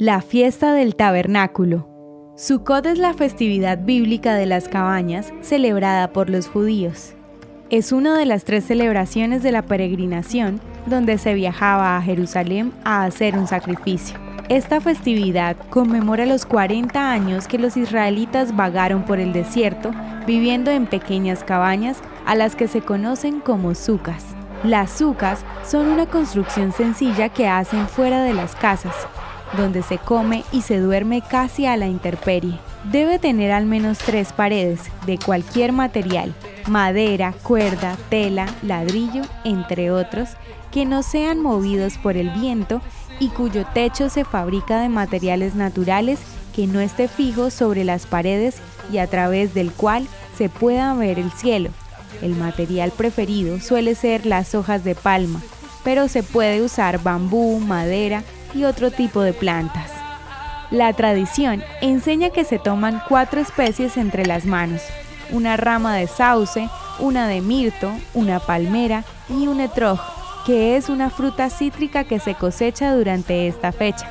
La fiesta del tabernáculo. Sukkot es la festividad bíblica de las cabañas celebrada por los judíos. Es una de las tres celebraciones de la peregrinación donde se viajaba a Jerusalén a hacer un sacrificio. Esta festividad conmemora los 40 años que los israelitas vagaron por el desierto viviendo en pequeñas cabañas a las que se conocen como sucas. Las sucas son una construcción sencilla que hacen fuera de las casas, donde se come y se duerme casi a la intemperie. Debe tener al menos tres paredes de cualquier material, madera, cuerda, tela, ladrillo, entre otros, que no sean movidos por el viento y cuyo techo se fabrica de materiales naturales que no esté fijo sobre las paredes y a través del cual se pueda ver el cielo. El material preferido suele ser las hojas de palma, pero se puede usar bambú, madera y otro tipo de plantas. La tradición enseña que se toman cuatro especies entre las manos, una rama de sauce, una de mirto, una palmera y un etrog, que es una fruta cítrica que se cosecha durante esta fecha.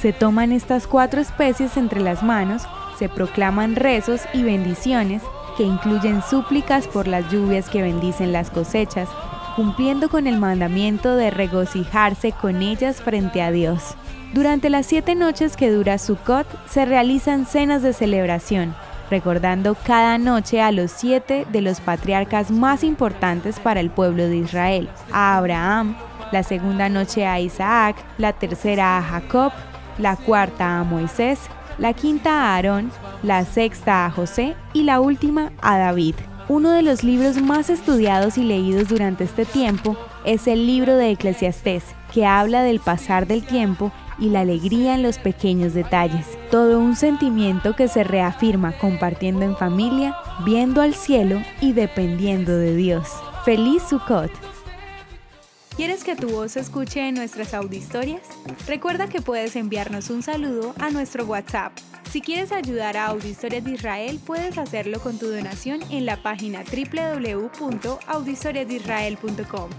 Se toman estas cuatro especies entre las manos, se proclaman rezos y bendiciones que incluyen súplicas por las lluvias que bendicen las cosechas, cumpliendo con el mandamiento de regocijarse con ellas frente a Dios. Durante las siete noches que dura Sukkot se realizan cenas de celebración, recordando cada noche a los siete de los patriarcas más importantes para el pueblo de Israel, a Abraham, la segunda noche a Isaac, la tercera a Jacob, la cuarta a Moisés, la quinta a Aarón, la sexta a José y la última a David. Uno de los libros más estudiados y leídos durante este tiempo es el libro de Eclesiastés, que habla del pasar del tiempo y la alegría en los pequeños detalles. Todo un sentimiento que se reafirma compartiendo en familia, viendo al cielo y dependiendo de Dios. ¡Feliz Sukkot! ¿Quieres que tu voz se escuche en nuestras auditorias? Recuerda que puedes enviarnos un saludo a nuestro WhatsApp. Si quieres ayudar a Auditorias de Israel, puedes hacerlo con tu donación en la página www.auditoriasdeisrael.com.